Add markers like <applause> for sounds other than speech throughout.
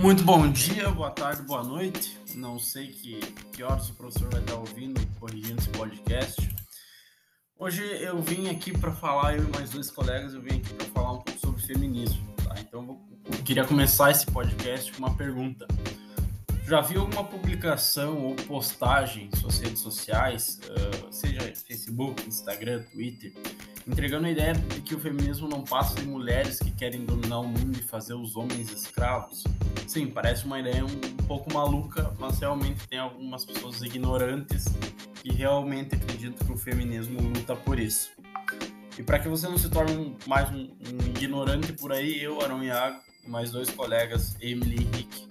Muito bom dia, boa tarde, boa noite. Não sei que, que horas o professor vai estar ouvindo, corrigindo esse podcast. Hoje eu vim aqui para falar, eu e mais dois colegas, eu vim aqui para falar um pouco sobre feminismo. Tá? Então eu queria começar esse podcast com uma pergunta. Já viu alguma publicação ou postagem em suas redes sociais, seja Facebook, Instagram, Twitter, entregando a ideia de que o feminismo não passa de mulheres que querem dominar o mundo e fazer os homens escravos? Sim, parece uma ideia um, pouco maluca, mas realmente tem algumas pessoas ignorantes que realmente acreditam que o feminismo luta por isso. E para que você não se torne mais um, um ignorante por aí, eu, Arão Iago, e mais dois colegas, Emily e Henrique,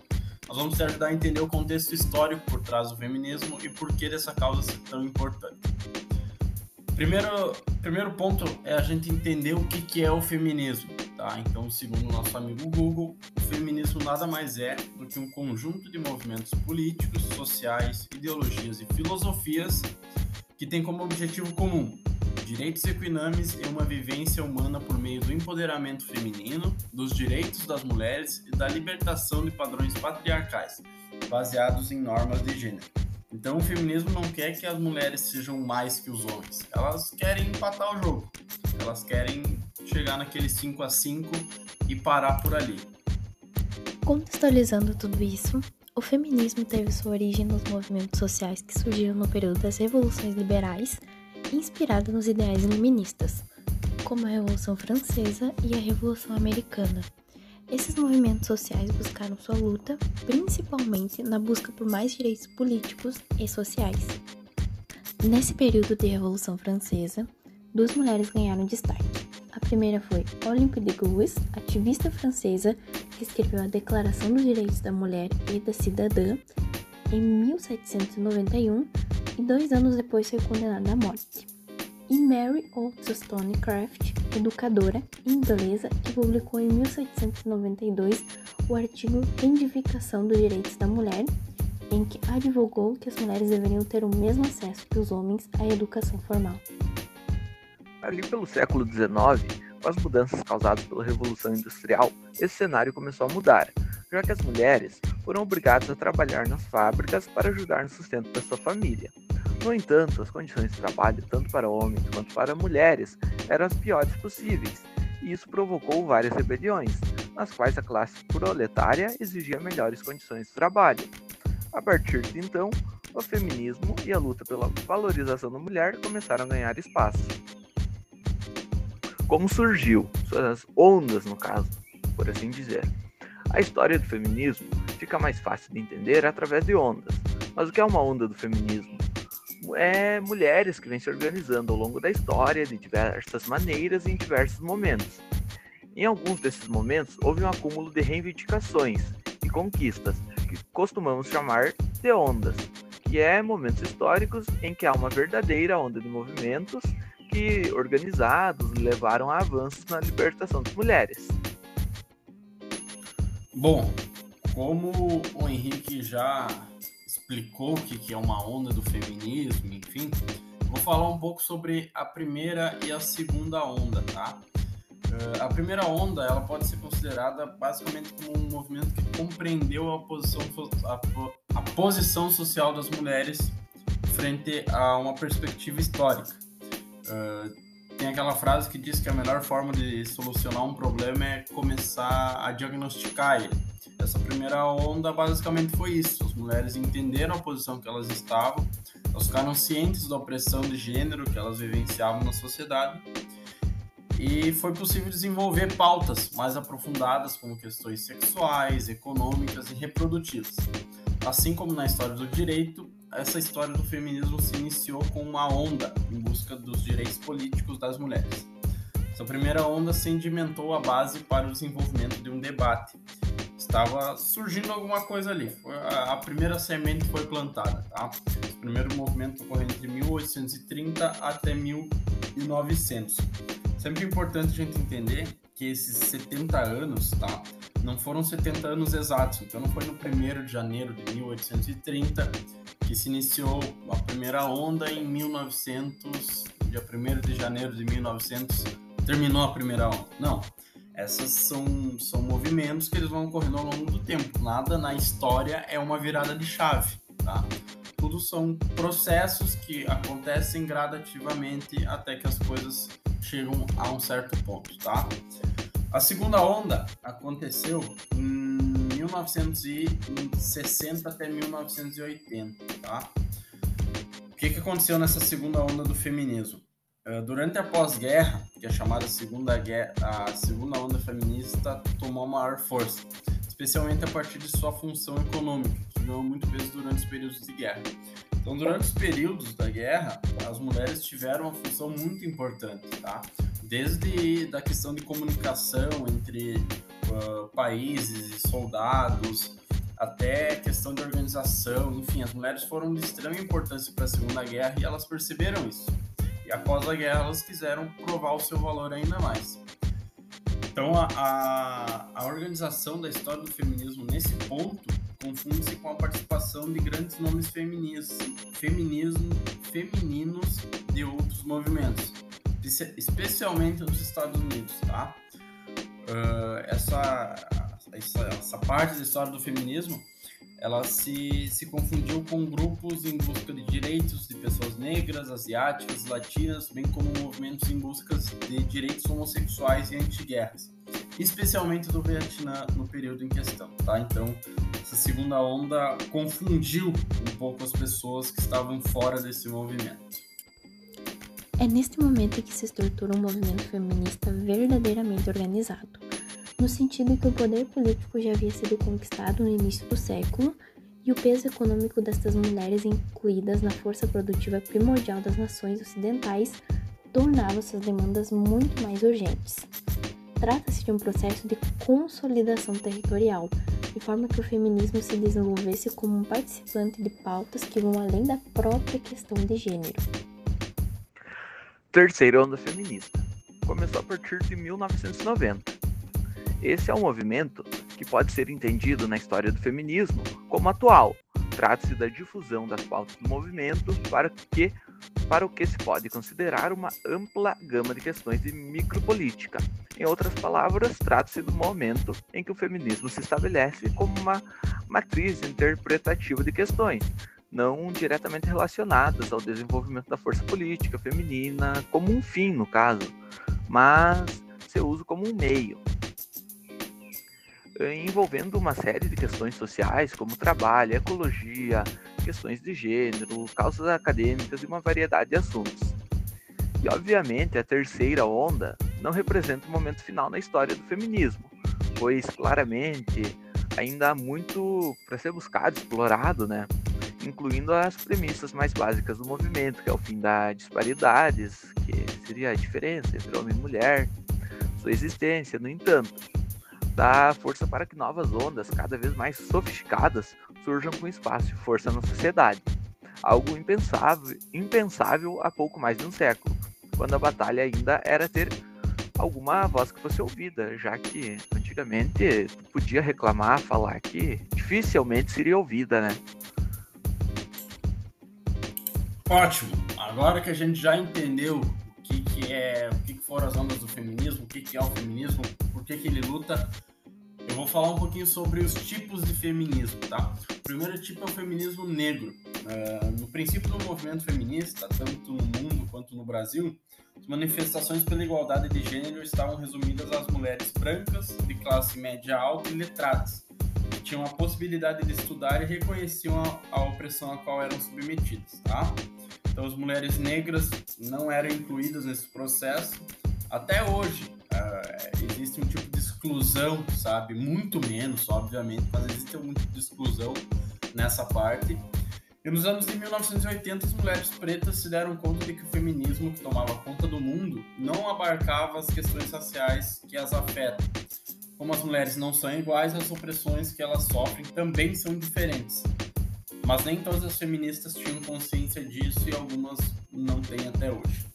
nós vamos te ajudar a entender o contexto histórico por trás do feminismo e por que dessa causa ser tão importante. Primeiro, primeiro ponto é a gente entender o que, que é o feminismo. Tá? Então, segundo nosso amigo Google, o feminismo nada mais é do que um conjunto de movimentos políticos, sociais, ideologias e filosofias que tem como objetivo comum direitos equinames e uma vivência humana por meio do empoderamento feminino, dos direitos das mulheres e da libertação de padrões patriarcais, baseados em normas de gênero. Então, o feminismo não quer que as mulheres sejam mais que os homens. Elas querem empatar o jogo. Elas querem chegar naquele 5 a 5 e parar por ali. Contextualizando tudo isso, o feminismo teve sua origem nos movimentos sociais que surgiram no período das revoluções liberais inspirada nos ideais iluministas, como a Revolução Francesa e a Revolução Americana. Esses movimentos sociais buscaram sua luta principalmente na busca por mais direitos políticos e sociais. Nesse período de Revolução Francesa, duas mulheres ganharam destaque. A primeira foi Olympe de Gouges, ativista francesa que escreveu a Declaração dos Direitos da Mulher e da Cidadã em 1791 e dois anos depois foi condenada à morte. E Mary Wollstonecraft, educadora inglesa que publicou em 1792 o artigo Reivindicação dos Direitos da Mulher, em que advogou que as mulheres deveriam ter o mesmo acesso que os homens à educação formal. Ali pelo século XIX, com as mudanças causadas pela Revolução Industrial, esse cenário começou a mudar, já que as mulheres foram obrigadas a trabalhar nas fábricas para ajudar no sustento da sua família. No entanto, as condições de trabalho, tanto para homens quanto para mulheres, eram as piores possíveis, e isso provocou várias rebeliões, nas quais a classe proletária exigia melhores condições de trabalho. A partir de então, o feminismo e a luta pela valorização da mulher começaram a ganhar espaço. Como surgiu, suas ondas no caso, por assim dizer. A história do feminismo fica mais fácil de entender através de ondas. Mas o que é uma onda do feminismo? É, mulheres que vêm se organizando ao longo da história de diversas maneiras e em diversos momentos. Em alguns desses momentos, houve um acúmulo de reivindicações e conquistas, que costumamos chamar de ondas, que é momentos históricos em que há uma verdadeira onda de movimentos que, organizados, levaram a avanços na libertação das mulheres. Bom, como o Henrique já explicou o que é uma onda do feminismo, enfim, vou falar um pouco sobre a primeira e a segunda onda, tá? Uh, a primeira onda ela pode ser considerada basicamente como um movimento que compreendeu a posição, a, a posição social das mulheres frente a uma perspectiva histórica. Uh, tem aquela frase que diz que a melhor forma de solucionar um problema é começar a diagnosticar ele. Essa primeira onda basicamente foi isso. Mulheres entenderam a posição que elas estavam, elas ficaram cientes da opressão de gênero que elas vivenciavam na sociedade e foi possível desenvolver pautas mais aprofundadas como questões sexuais, econômicas e reprodutivas. Assim como na história do direito, essa história do feminismo se iniciou com uma onda em busca dos direitos políticos das mulheres. Essa primeira onda sedimentou a base para o desenvolvimento de um debate estava surgindo alguma coisa ali. A, primeira semente foi plantada, tá? O primeiro movimento ocorreu entre 1830 até 1900. Sempre importante a gente entender que esses 70 anos, tá? Não foram 70 anos exatos, então não foi no 1 de janeiro de 1830 que se iniciou a primeira onda em 1900, dia 1 de janeiro de 1900 terminou a primeira onda. Não, Essas são, são movimentos que eles vão ocorrendo ao longo do tempo. Nada na história é uma virada de chave, tá? Tudo são processos que acontecem gradativamente até que as coisas chegam a um certo ponto, tá? A segunda onda aconteceu em 1960 até 1980, tá? O que, que aconteceu nessa segunda onda do feminismo? Eh, durante a pós-guerra, que é chamada segunda, guerra, a segunda onda feminista tomou maior força, especialmente a partir de sua função econômica, que ganhou muito peso durante os períodos de guerra. Então, durante os períodos da guerra, as mulheres tiveram uma função muito importante, tá? Desde da questão de comunicação entre uh, países e soldados, até questão de organização, enfim, as mulheres foram de extrema importância para a Segunda Guerra e elas perceberam isso. E após a guerra, elas quiseram provar o seu valor ainda mais. Então, a, a, a organização da história do feminismo nesse ponto confunde-se com a participação de grandes nomes feminismo, femininos de outros movimentos, especialmente nos Estados Unidos, tá? Uh, essa, essa, essa parte da história do feminismo ela se, se confundiu com grupos em busca de direitos de pessoas negras, asiáticas, latinas, bem como movimentos em busca de direitos homossexuais e antiguerras, especialmente do Vietnã no período em questão, tá? Então, essa segunda onda confundiu um pouco as pessoas que estavam fora desse movimento. É neste momento que se estrutura um movimento feminista verdadeiramente organizado no sentido que o poder político já havia sido conquistado no início do século e o peso econômico destas mulheres incluídas na força produtiva primordial das nações ocidentais tornava suas demandas muito mais urgentes. Trata-se de um processo de consolidação territorial, de forma que o feminismo se desenvolvesse como um participante de pautas que vão além da própria questão de gênero. Terceira onda feminista começou a partir de 1990 esse é um movimento que pode ser entendido na história do feminismo como atual. Trata-se da difusão das pautas do movimento para, que, para o que se pode considerar uma ampla gama de questões de micropolítica. Em outras palavras, trata-se do momento em que o feminismo se estabelece como uma matriz interpretativa de questões, não diretamente relacionadas ao desenvolvimento da força política feminina como um fim, no caso, mas seu uso como um meio. Eh, envolvendo uma série de questões sociais, como trabalho, ecologia, questões de gênero, causas acadêmicas e uma variedade de assuntos. E, obviamente, a terceira onda não representa o momento final na história do feminismo, pois claramente ainda há muito para ser buscado, explorado, né? incluindo as premissas mais básicas do movimento, que é o fim das disparidades, que seria a diferença entre homem e mulher, sua existência, no entanto dá força para que novas ondas, cada vez mais sofisticadas, surjam com espaço e força na sociedade. Algo impensável, impensável há pouco mais de um século, quando a batalha ainda era ter alguma voz que fosse ouvida, já que antigamente podia reclamar, falar que dificilmente seria ouvida, né? Ótimo. Agora que a gente já entendeu que, que é, o que, foram as ondas do feminismo, o que, que é o feminismo, por que, que ele luta, eu vou falar um pouquinho sobre os tipos de feminismo, tá? O primeiro tipo é o feminismo negro. Uh, no princípio do movimento feminista, tanto no mundo quanto no Brasil, as manifestações pela igualdade de gênero estavam resumidas às mulheres brancas, de classe média alta e letradas, que tinham a possibilidade de estudar e reconheciam a, a opressão a qual eram submetidas, tá? Então, as mulheres negras não eram incluídas nesse processo. Até hoje, uh, existe um tipo de exclusão, sabe? Muito menos, obviamente, mas existe um tipo de exclusão nessa parte. E nos anos de 1980, as mulheres pretas se deram conta de que o feminismo que tomava conta do mundo não abarcava as questões raciais que as afetam. Como as mulheres não são iguais, as opressões que elas sofrem também são diferentes. Mas nem todas as feministas tinham consciência disso e algumas não têm até hoje.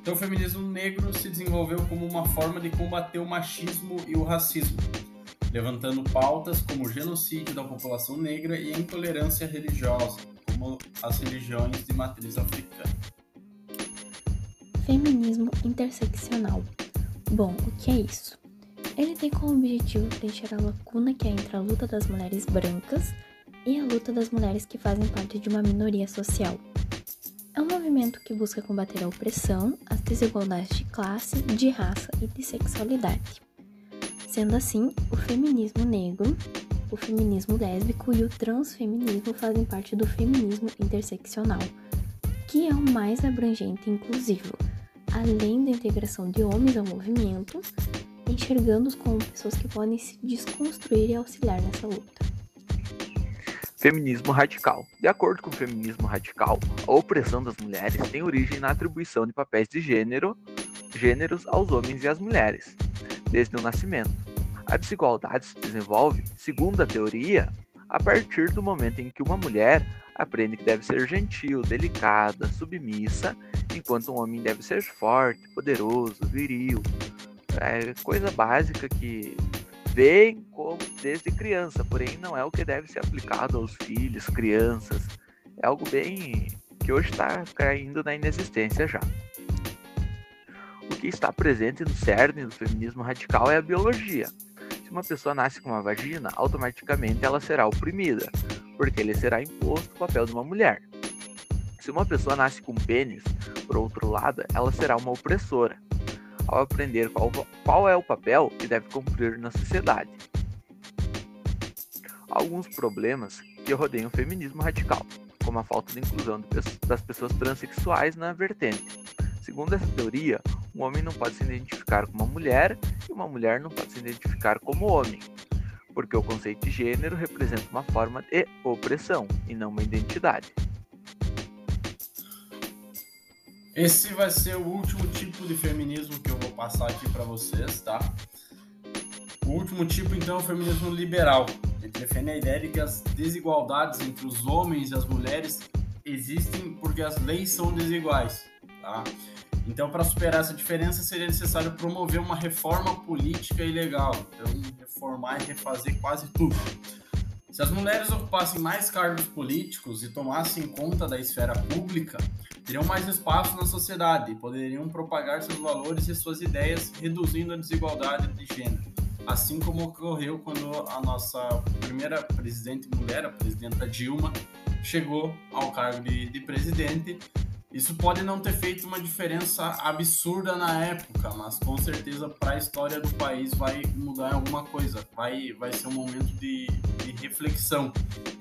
Então, o feminismo negro se desenvolveu como uma forma de combater o machismo e o racismo, levantando pautas como o genocídio da população negra e a intolerância religiosa, como as religiões de matriz africana. Feminismo interseccional. Bom, o que é isso? Ele tem como objetivo preencher a lacuna que há entre a luta das mulheres brancas e a luta das mulheres que fazem parte de uma minoria social. É um movimento que busca combater a opressão, as desigualdades de classe, de raça e de sexualidade. Sendo assim, o feminismo negro, o feminismo lésbico e o transfeminismo fazem parte do feminismo interseccional, que é o mais abrangente e inclusivo, além da integração de homens ao movimento, enxergando-os como pessoas que podem se desconstruir e auxiliar nessa luta. Feminismo radical. De acordo com o feminismo radical, a opressão das mulheres tem origem na atribuição de papéis de gênero, gêneros aos homens e às mulheres, desde o nascimento. A desigualdade se desenvolve, segundo a teoria, a partir do momento em que uma mulher aprende que deve ser gentil, delicada, submissa, enquanto um homem deve ser forte, poderoso, viril. É coisa básica que vem como desde criança, porém não é o que deve ser aplicado aos filhos, crianças. É algo bem que hoje está caindo na inexistência já. O que está presente no cerne do feminismo radical é a biologia. Se uma pessoa nasce com uma vagina, automaticamente ela será oprimida, porque lhe será imposto o papel de uma mulher. Se uma pessoa nasce com pênis, por outro lado, ela será uma opressora, ao aprender qual, qual é o papel que deve cumprir na sociedade. Alguns problemas que rodeiam o feminismo radical, como a falta de inclusão das pessoas transexuais na vertente. Segundo essa teoria, um homem não pode se identificar como uma mulher e uma mulher não pode se identificar como homem, porque o conceito de gênero representa uma forma de opressão e não uma identidade. Esse vai ser o último tipo de feminismo que eu vou passar aqui para vocês, tá? O último tipo, então, é o feminismo liberal. Ele defende a ideia de que as desigualdades entre os homens e as mulheres existem porque as leis são desiguais, tá? Então, para superar essa diferença, seria necessário promover uma reforma política e legal. Então, reformar e refazer quase tudo. Se as mulheres ocupassem mais cargos políticos e tomassem conta da esfera pública, teriam mais espaço na sociedade e poderiam propagar seus valores e suas ideias, reduzindo a desigualdade de gênero. Assim como ocorreu quando a nossa primeira presidente mulher, a presidenta Dilma, chegou ao cargo de, de presidente isso pode não ter feito uma diferença absurda na época, mas com certeza para a história do país vai mudar alguma coisa. Vai, vai ser um momento de, de reflexão.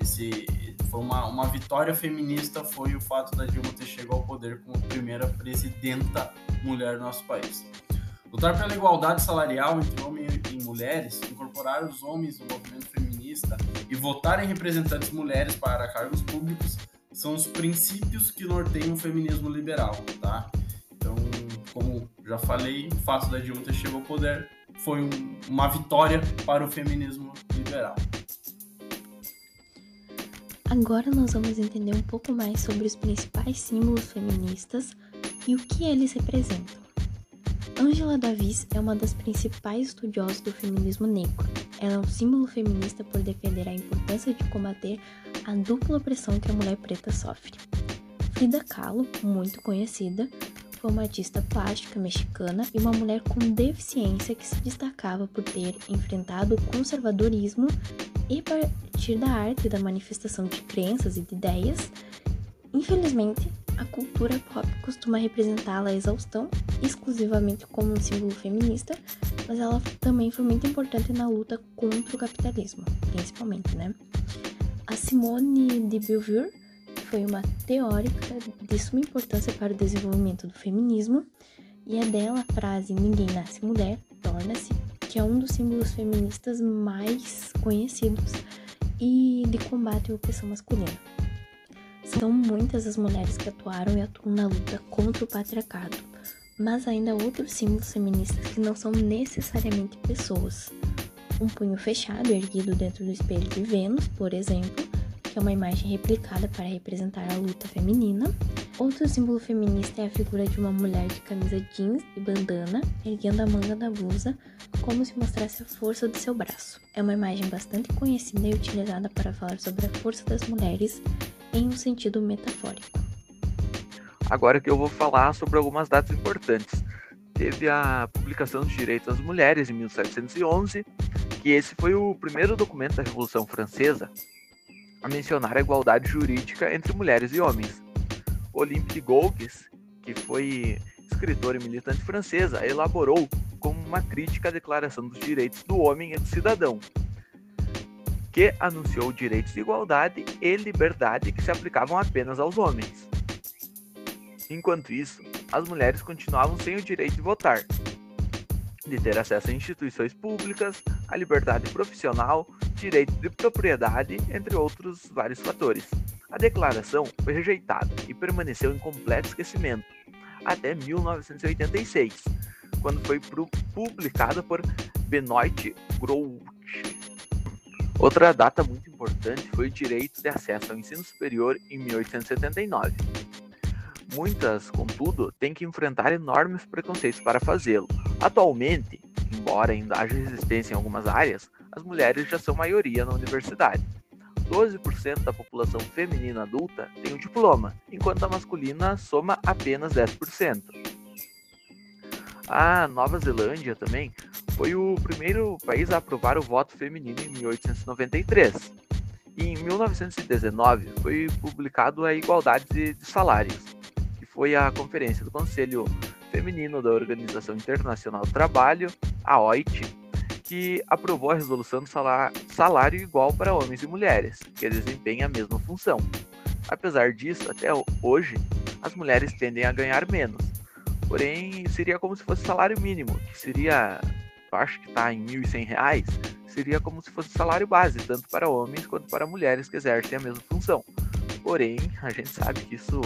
Esse foi uma, uma vitória feminista foi o fato da Dilma ter chegado ao poder como primeira presidenta mulher do nosso país. Lutar pela igualdade salarial entre homens e mulheres, incorporar os homens no movimento feminista e votar em representantes mulheres para cargos públicos são os princípios que norteiam o feminismo liberal, tá? Então, como já falei, o fato da Dilma ter chegado ao poder foi um, uma vitória para o feminismo liberal. Agora nós vamos entender um pouco mais sobre os principais símbolos feministas e o que eles representam. Angela Davis é uma das principais estudiosas do feminismo negro. Ela é um símbolo feminista por defender a importância de combater a dupla opressão que a mulher preta sofre. Frida Kahlo, muito conhecida, foi uma artista plástica mexicana e uma mulher com deficiência que se destacava por ter enfrentado o conservadorismo e, a partir da arte da manifestação de crenças e de ideias, infelizmente, a cultura pop costuma representá-la a exaustão exclusivamente como um símbolo feminista, mas ela também foi muito importante na luta contra o capitalismo, principalmente, né? A Simone de Beauvoir foi uma teórica de suma importância para o desenvolvimento do feminismo, e é dela a frase Ninguém nasce mulher, torna-se, que é um dos símbolos feministas mais conhecidos e de combate à opressão masculina. São muitas as mulheres que atuaram e atuam na luta contra o patriarcado, mas ainda há outros símbolos feministas que não são necessariamente pessoas um punho fechado erguido dentro do espelho de Vênus, por exemplo, que é uma imagem replicada para representar a luta feminina. Outro símbolo feminista é a figura de uma mulher de camisa jeans e bandana, erguendo a manga da blusa, como se mostrasse a força do seu braço. É uma imagem bastante conhecida e utilizada para falar sobre a força das mulheres em um sentido metafórico. Agora que eu vou falar sobre algumas datas importantes teve a publicação dos direitos das mulheres em 1711, que esse foi o primeiro documento da Revolução Francesa a mencionar a igualdade jurídica entre mulheres e homens. Olympe Gouges, que foi escritora e militante francesa, elaborou como uma crítica à Declaração dos Direitos do Homem e do Cidadão, que anunciou direitos de igualdade e liberdade que se aplicavam apenas aos homens. Enquanto isso, as mulheres continuavam sem o direito de votar, de ter acesso a instituições públicas, a liberdade profissional, direito de propriedade, entre outros vários fatores. A declaração foi rejeitada e permaneceu em completo esquecimento até 1986, quando foi publicada por Benoit Grouch. Outra data muito importante foi o direito de acesso ao ensino superior em 1879. Muitas, contudo, têm que enfrentar enormes preconceitos para fazê-lo. Atualmente, embora ainda haja resistência em algumas áreas, as mulheres já são maioria na universidade. 12% da população feminina adulta tem um diploma, enquanto a masculina soma apenas 10%. A Nova Zelândia também foi o primeiro país a aprovar o voto feminino em 1893. E em 1919 foi publicado a Igualdade de Salários, que foi a conferência do Conselho Feminino da Organização Internacional do Trabalho, a OIT, que aprovou a resolução do salário igual para homens e mulheres, que desempenham a mesma função. Apesar disso, até hoje, as mulheres tendem a ganhar menos. Porém, seria como se fosse salário mínimo, que seria, eu acho que está em R$ 1.100, seria como se fosse salário base, tanto para homens quanto para mulheres que exercem a mesma função. Porém, a gente sabe que isso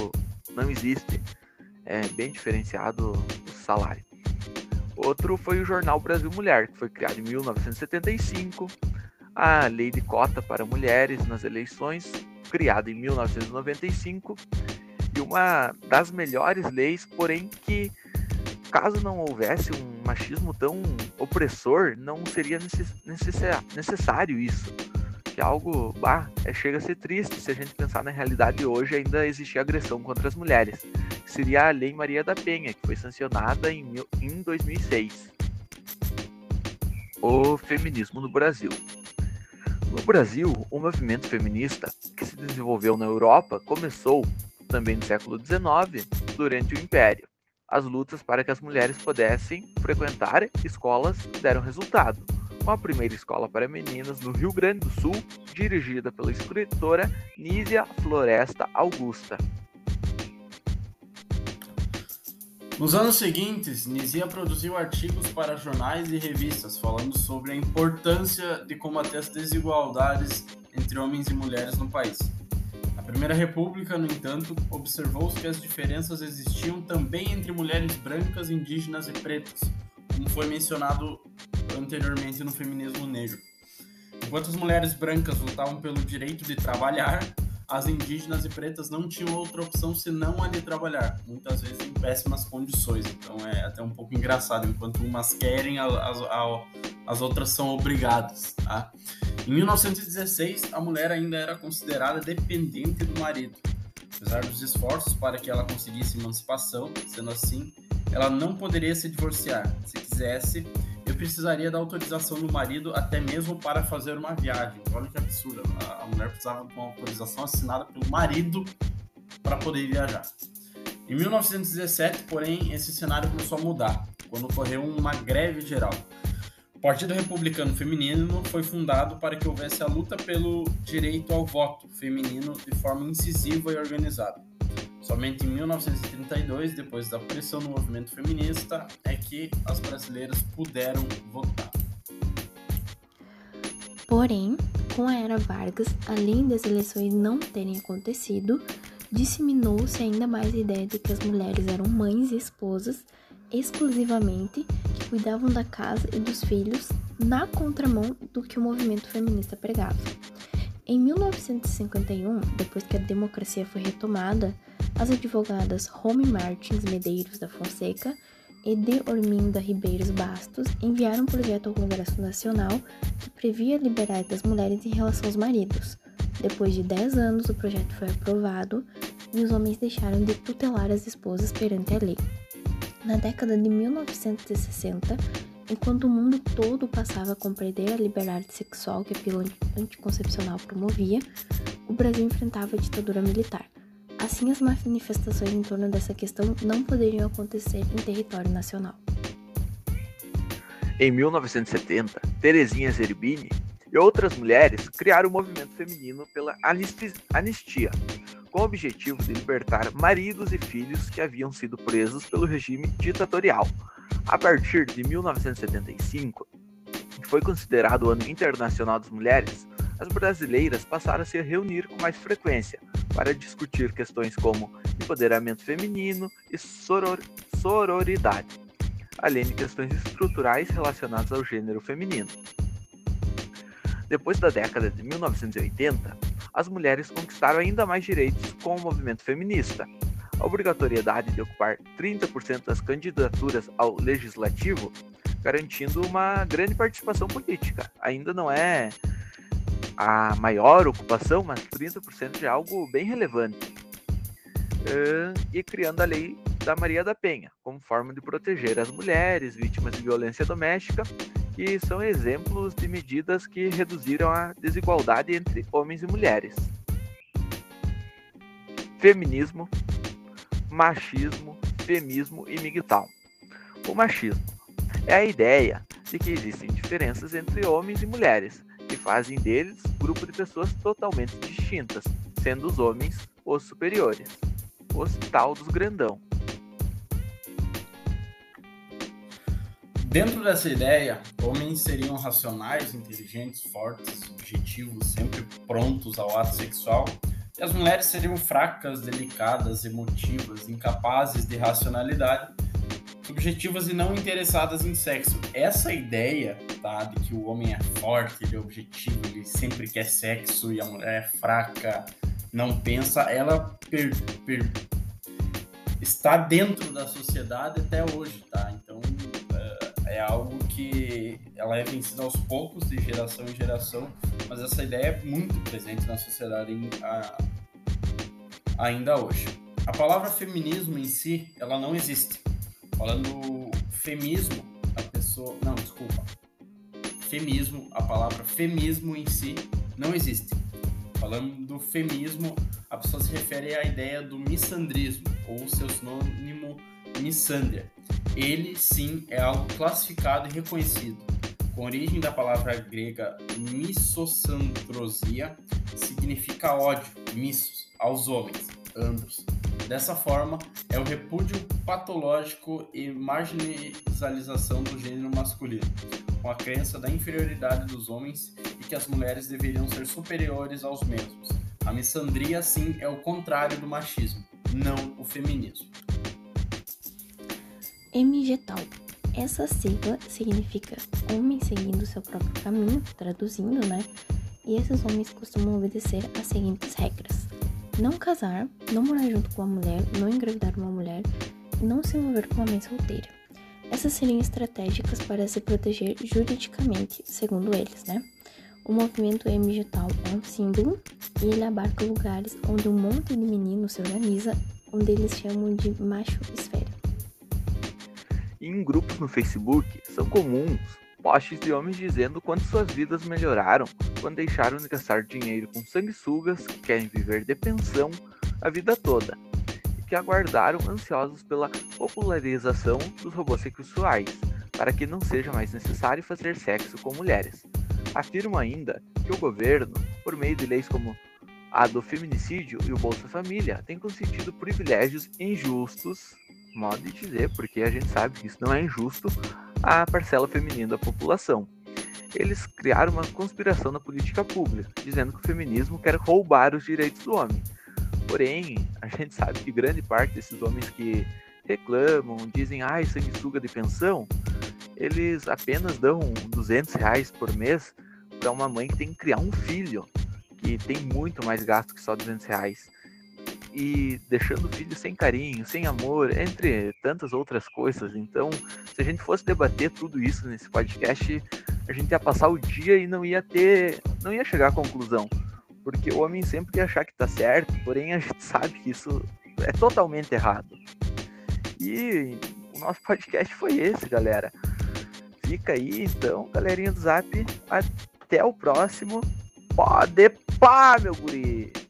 não existe. É bem diferenciado o salário. Outro foi o jornal Brasil Mulher, que foi criado em 1975, a lei de cota para mulheres nas eleições, criada em 1995, e uma das melhores leis, porém que caso não houvesse um machismo tão opressor, não seria necessário isso. Que algo, bah, é, chega a ser triste se a gente pensar na realidade hoje ainda existir agressão contra as mulheres. Seria a Lei Maria da Penha, que foi sancionada em, em 2006. O feminismo no Brasil. No Brasil, o movimento feminista que se desenvolveu na Europa começou também no século XIX, durante o Império. As lutas para que as mulheres pudessem frequentar escolas deram resultado uma primeira escola para meninas no Rio Grande do Sul, dirigida pela escritora Nízia Floresta Augusta. Nos anos seguintes, Nizia produziu artigos para jornais e revistas falando sobre a importância de combater as desigualdades entre homens e mulheres no país. Na Primeira República, no entanto, observou-se que as diferenças existiam também entre mulheres brancas, indígenas e pretas, como foi mencionado anteriormente no feminismo negro. Enquanto as mulheres brancas lutavam pelo direito de trabalhar, as indígenas e pretas não tinham outra opção senão a de trabalhar, muitas vezes em péssimas condições. Então é até um pouco engraçado, enquanto umas querem, as, as outras são obrigadas. Tá? Em 1916, a mulher ainda era considerada dependente do marido. Apesar dos esforços para que ela conseguisse emancipação, sendo assim, ela não poderia se divorciar. Se quisesse, precisaria da autorização do marido até mesmo para fazer uma viagem. Olha que absurdo. A, mulher precisava de uma autorização assinada pelo marido para poder viajar. Em 1917, porém, esse cenário começou a mudar, quando ocorreu uma greve geral. O Partido Republicano Feminino foi fundado para que houvesse a luta pelo direito ao voto feminino de forma incisiva e organizada. Somente em 1932, depois da pressão do movimento feminista, é que as brasileiras puderam votar. Porém, com a era Vargas, além das eleições não terem acontecido, disseminou-se ainda mais a ideia de que as mulheres eram mães e esposas exclusivamente que cuidavam da casa e dos filhos na contramão do que o movimento feminista pregava. Em 1951, depois que a democracia foi retomada, as advogadas Rome Martins Medeiros da Fonseca e de Orminda Ribeiros Bastos enviaram um projeto ao Congresso Nacional que previa a liberdade das mulheres em relação aos maridos. Depois de 10 anos, o projeto foi aprovado e os homens deixaram de tutelar as esposas perante a lei. Na década de 1960, enquanto o mundo todo passava a compreender a liberdade sexual que a pílula anticoncepcional promovia, o Brasil enfrentava a ditadura militar. Assim, as manifestações em torno dessa questão não poderiam acontecer em território nacional. Em 1970, Terezinha Zerbini e outras mulheres criaram o movimento feminino pela anistia, com o objetivo de libertar maridos e filhos que haviam sido presos pelo regime ditatorial. A partir de 1975, que foi considerado o Ano Internacional das Mulheres, as brasileiras passaram a se reunir com mais frequência para discutir questões como empoderamento feminino e soror sororidade, além de questões estruturais relacionadas ao gênero feminino. Depois da década de 1980, as mulheres conquistaram ainda mais direitos com o movimento feminista. A obrigatoriedade de ocupar 30% das candidaturas ao legislativo, garantindo uma grande participação política. Ainda não é a maior ocupação, mas 30% já é algo bem relevante. e criando a lei da Maria da Penha, como forma de proteger as mulheres vítimas de violência doméstica, que são exemplos de medidas que reduziram a desigualdade entre homens e mulheres. Feminismo, machismo, femismo e migtal. O machismo é a ideia de que existem diferenças entre homens e mulheres, que fazem deles grupo de pessoas totalmente distintas, sendo os homens os superiores, os tal dos grandão. Dentro dessa ideia, homens seriam racionais, inteligentes, fortes, objetivos, sempre prontos ao ato sexual, e as mulheres seriam fracas, delicadas, emotivas, incapazes de racionalidade, subjetivas e não interessadas em sexo. Essa ideia, tá, de que o homem é forte, ele é objetivo, ele sempre quer sexo e a mulher é fraca, não pensa, ela per, per, está dentro da sociedade até hoje, tá? Então é algo que ela é vencida aos poucos, de geração em geração, mas essa ideia é muito presente na sociedade ainda hoje. A palavra feminismo em si, ela não existe. Falando feminismo, a pessoa. Não, desculpa. Feminismo, a palavra feminismo em si não existe. Falando do feminismo, a pessoa se refere à ideia do missandrismo, ou seu sinônimo Missandria. Ele sim é algo classificado e reconhecido. Com origem da palavra grega missosandrosia, significa ódio, missos, aos homens, andros. Dessa forma, é o repúdio patológico e marginalização do gênero masculino, com a crença da inferioridade dos homens e que as mulheres deveriam ser superiores aos mesmos. A missandria, sim, é o contrário do machismo, não o feminismo. MGTAL. Essa sigla significa homem seguindo seu próprio caminho, traduzindo, né? E esses homens costumam obedecer às seguintes regras: não casar, não morar junto com uma mulher, não engravidar uma mulher e não se envolver com uma mãe solteira. Essas seriam estratégicas para se proteger juridicamente, segundo eles, né? O movimento MGTAL é um símbolo e ele abarca lugares onde um monte de meninos se organiza, onde eles chamam de macho esfera. Em grupos no Facebook, são comuns posts de homens dizendo quanto suas vidas melhoraram quando deixaram de gastar dinheiro com sanguessugas que querem viver de pensão a vida toda e que aguardaram ansiosos pela popularização dos robôs sexuais para que não seja mais necessário fazer sexo com mulheres. Afirmam ainda que o governo, por meio de leis como a do feminicídio e o Bolsa Família, tem concedido privilégios injustos modo de dizer, porque a gente sabe que isso não é injusto à parcela feminina da população. Eles criaram uma conspiração na política pública, dizendo que o feminismo quer roubar os direitos do homem. Porém, a gente sabe que grande parte desses homens que reclamam, dizem, ai, sanguessuga de pensão, eles apenas dão 200 reais por mês para uma mãe que tem que criar um filho, que tem muito mais gasto que só 200 reais e deixando o filho sem carinho, sem amor, entre tantas outras coisas. Então, se a gente fosse debater tudo isso nesse podcast, a gente ia passar o dia e não ia ter, não ia chegar à conclusão, porque o homem sempre ia achar que tá certo, porém a gente <laughs> sabe que isso é totalmente errado. E nosso podcast foi esse, galera. Fica aí, então, galerinha do Zap. Até o próximo. Pode pá, meu guri!